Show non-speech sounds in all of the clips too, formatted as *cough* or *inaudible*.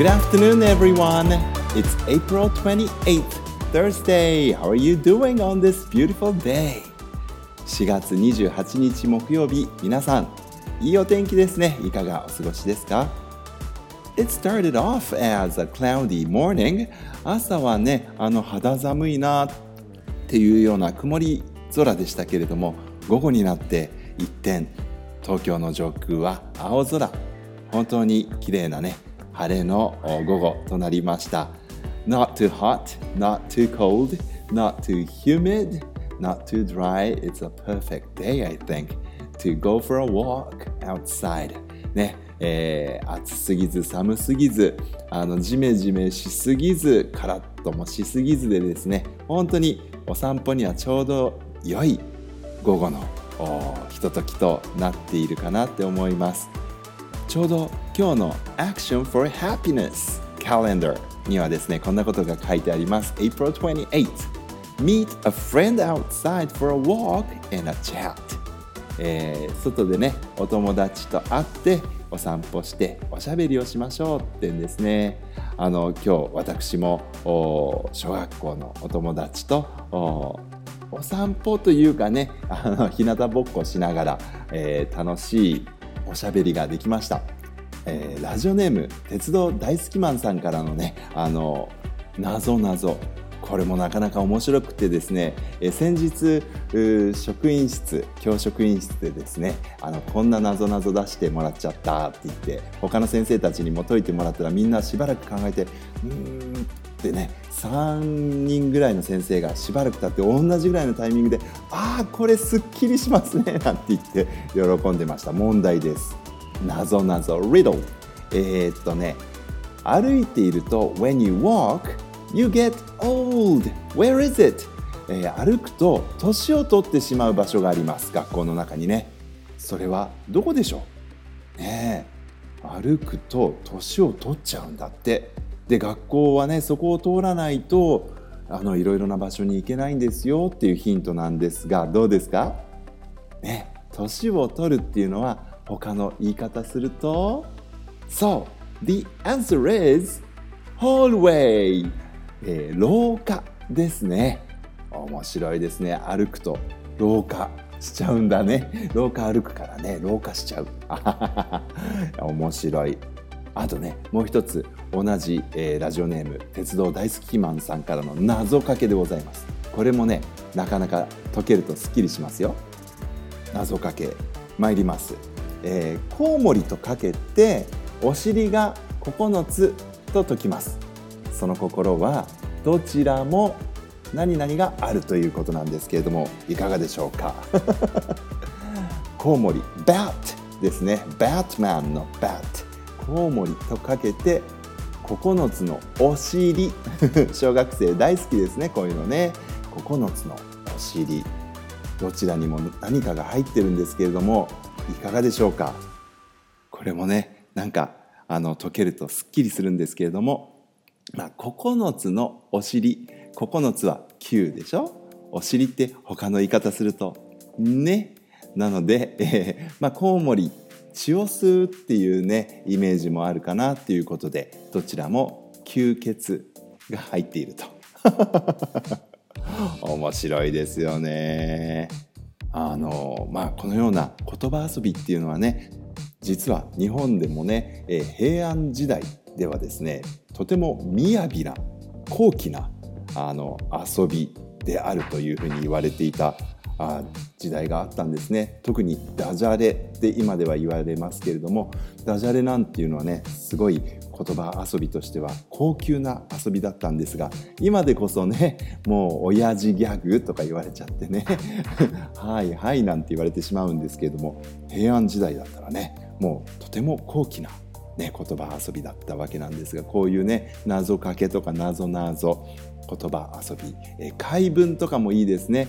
Good afternoon, everyone. It's April 28th, Thursday. How are you doing on this beautiful day? 4月28日木曜日、皆さん、いいお天気ですね。いかがお過ごしですか It started off as a cloudy morning. 朝はね、あの肌寒いなっていうような曇り空でしたけれども、午後になって一転、東京の上空は青空。本当に綺麗なね、晴れの午後となりました。Not too hot, not too cold, not too humid, not too dry. It's a perfect day, I think, to go for a walk outside. ね、えー、暑すぎず寒すぎずあのジメジメしすぎずカラッともしすぎずでですね本当にお散歩にはちょうど良い午後のひとときとなっているかなって思います。ちょうど今日の Action for Happiness Calendar にはですねこんなことが書いてあります。April 28 Meet a friend outside for a walk and a chat、えー、外でねお友達と会ってお散歩しておしゃべりをしましょうってんですね。あの今日私も小学校のお友達とお散歩というかねあの日向ぼっこしながら、えー、楽しいおしゃべりができました。えー、ラジオネーム鉄道大好きマンさんからのねあの謎謎これもなかなか面白くてですね、え先日職員室教職員室でですねあのこんな謎謎出してもらっちゃったって言って他の先生たちにも解いてもらったらみんなしばらく考えてうーんってね3人ぐらいの先生がしばらく経って同じぐらいのタイミングで「ああこれすっきりしますね」*laughs* なんて言って喜んでました。問題です。謎謎。Riddle えー、っとね歩いていると When you walk you get old. Where is it? えー、歩くと年を取ってしまう場所があります。学校の中にね。それはどこでしょう？ねえ。歩くと年を取っちゃうんだって。で学校はねそこを通らないとあのいろいろな場所に行けないんですよっていうヒントなんですがどうですか？ね年を取るっていうのは他の言い方するとそう The answer is hallway、えー、廊下ですね。面白いですね。歩くと廊下しちゃうんだね。廊下歩くからね廊下しちゃう。*laughs* 面白い。あとねもう一つ同じ、えー、ラジオネーム鉄道大好きマンさんからの謎かけでございます。これもねなかなか解けるとすっきりしますよ。謎かけ参ります、えー、コウモリとかけてお尻が9つと解きます。その心はどちらも何々があるということなんですけれどもいかがでしょうか？*laughs* コウモリ bat ですね。Batman の bat コウモリとかけて9つのお尻。*laughs* 小学生大好きですねこういうのね。9つのお尻。どちらにも何かが入ってるんですけれどもいかがでしょうか？これもねなんかあの解けるとすっきりするんですけれども、まあ、9つのお尻。9つは9でしょ？お尻って他の言い方するとね。なので、えー、まあ、コウモリ血を吸うっていうねイメージもあるかなっていうことでどちらも吸血が入っていると。*laughs* 面白いですよね。あのまあこのような言葉遊びっていうのはね実は日本でもね、え平安時代ではですねとても雅な高貴なあの遊びであるというふうに言われていたあ時代があったんですね。特にダジャレって今では言われますけれどもダジャレなんていうのはねすごい言葉遊びとしては高級な遊びだったんですが今でこそねもう親父ギャグとか言われちゃってね。*laughs* はいはいなんて言われてしまうんですけれども平安時代だったらねもうとても高貴なね、言葉遊びだったわけなんですがこういうね謎かけとか謎な謎言葉遊び、え怪文とかもいいですね。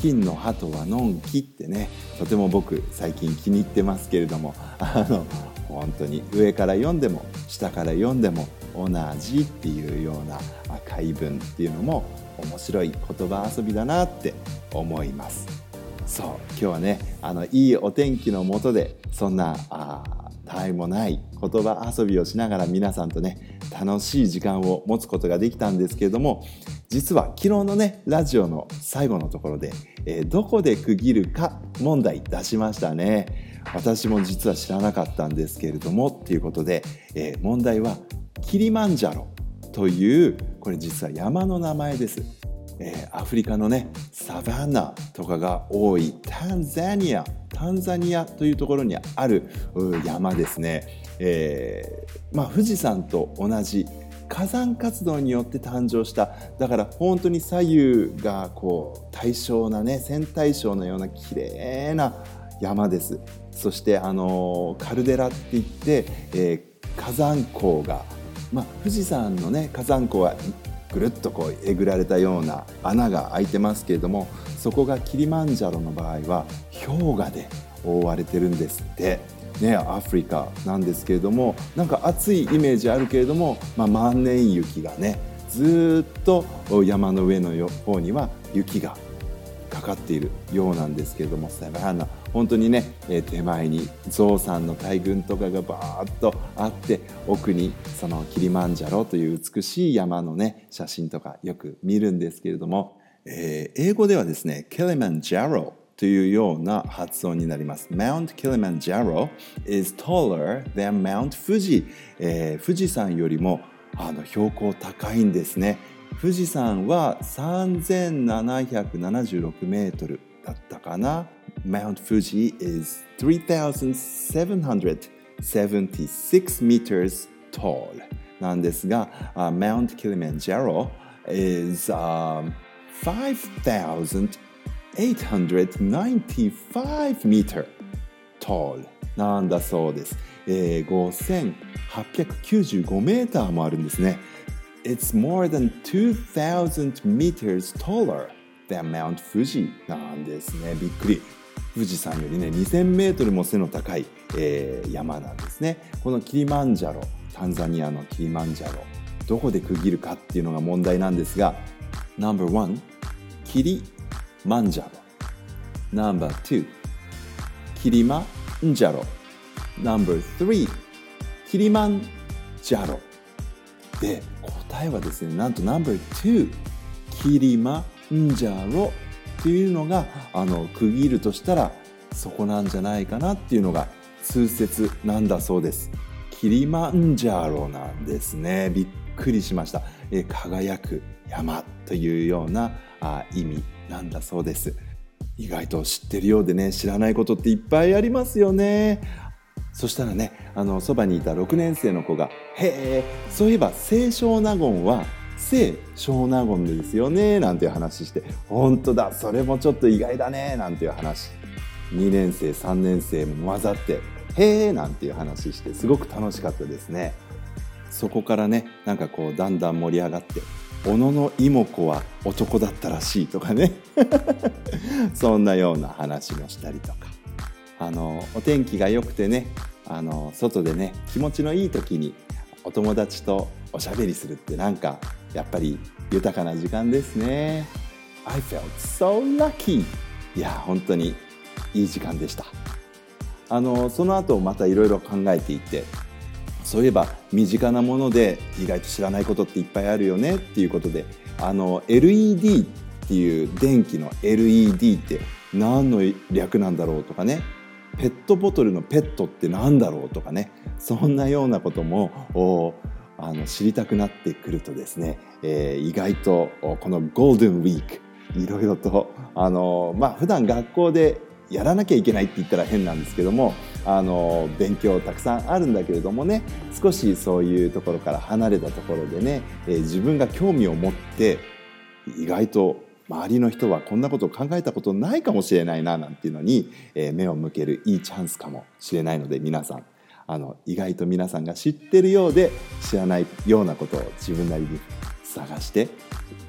金の鳩はのんきってねとても僕最近気に入ってますけれども *laughs* あの本当に上から読んでも下から読んでも同じっていうような解文っていうのも面白い言葉遊びだなって思います。そう今日はねあのいいお天気のもとでそんなあいもない言葉遊びをしながら皆さんとね楽しい時間を持つことができたんですけれども実は昨日のねラジオの最後のところで、えー、どこで区切るか問題出しましたね。私も実は知らなかったんですけれどもっていうことで、えー、問題はキリマンジャロというこれ実は山の名前です。えー、アフリカのねサバンナとかが多いタンザニアタンザニアというところにある山ですね、えー、まあ、富士山と同じ火山活動によって誕生しただから本当に左右がこう対称なね線対称のような綺麗な山です。そしてあのカルデラって言って、えー、火山口が、まあ、富士山のね火山口はぐるっとこうえぐられたような穴が開いてますけれどもそこがキリマンジャロの場合は氷河で覆われてるんですって。ね、アフリカなんですけれどもなんか暑いイメージあるけれども、まあ、万年雪がねずっと山の上の方には雪がかかっているようなんですけれどもサバナ本当にね、え手前にゾウさんの大群とかがバーッとあって奥にそのキリマンジャロという美しい山のね写真とかよく見るんですけれども、えー、英語ではですねキリマンジャロというような発音になります。Mount Kilimanjaro is taller than Mount Fuji、えー、富士山よりもあの標高高いんですね。富士山は3776メートルだったかな Mount Fuji is 3776 meters tall なんですが、uh, Mount Kilimanjaro is、um, 5895 meter tall なんだそうです。えー、5895メーターもあるんですね。It's more than 2,000 meters taller than Mount Fuji なんですね。びっくり。 富士山よりね2000メートルも背の高い、えー、山なんですね。このキリマンジャロ、タンザニアのキリマンジャロ、どこで区切るかっていうのが問題なんですが、No.1 キリマンジャロ。No.2 キリマンジャロ。No.3 キリマンジャロ。で答えはですねなんと No.2 キリマンジャロ。っていうのがあの区切るとしたらそこなんじゃないかなっていうのが通説なんだそうです。キリマンジャロなんですね。びっくりしました。え輝く山というようなあ意味なんだそうです。意外と知ってるようでね知らないことっていっぱいありますよね。そしたらねあのそばにいた6年生の子が「へえそういえば清少納言は聖小納言ですよね」なんていう話して「本当だそれもちょっと意外だね」なんていう話。2年生3年生も混ざって「へえ」なんていう話してすごく楽しかったですね。そこからねなんかこうだんだん盛り上がって小野の妹子は男だったらしいとかね。*laughs* そんなような話もしたりとか。あのお天気が良くてねあの外でね気持ちのいい時にお友達とおしゃべりするってなんかやっぱり豊かな時間ですね。I felt so lucky. いや本当にいい時間でした。あのその後またいろいろ考えていてそういえば身近なもので意外と知らないことっていっぱいあるよねっていうことであの LED っていう電気の LED って何の略なんだろうとかねペットボトルのペットって何だろうとかねそんなようなこともあの知りたくなってくるとですね、えー、意外とこのゴールデンウィークいろいろとあのまあ普段学校でやらなきゃいけないって言ったら変なんですけどもあの勉強たくさんあるんだけれどもね少しそういうところから離れたところでね、えー、自分が興味を持って意外と周りの人はこんなことを考えたことないかもしれないななんていうのに、えー、目を向けるいいチャンスかもしれないので皆さん。あの意外と皆さんが知ってるようで知らないようなことを自分なりに探して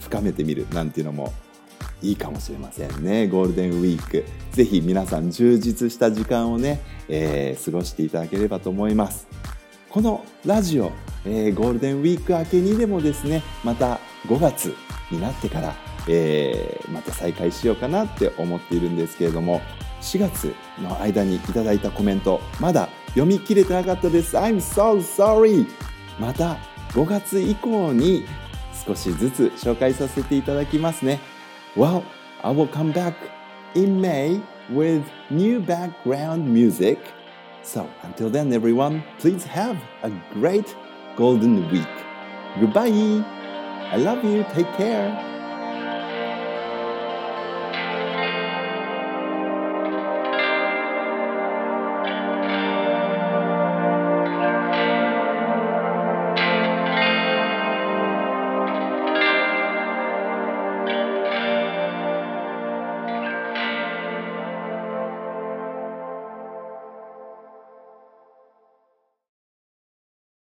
深めてみるなんていうのもいいかもしれませんね。ゴールデンウィークぜひ皆さん充実した時間をね、えー、過ごしていただければと思います。このラジオ、えー、ゴールデンウィーク明けにでもですねまた5月になってからえー、また再開しようかなって思っているんですけれども4月の間にいただいたコメントまだ読み切れてなかったです I'm so sorry また5月以降に少しずつ紹介させていただきますね Well, I will come back in May with new background music So until then everyone, please have a great golden week. Goodbye! I love you, take care!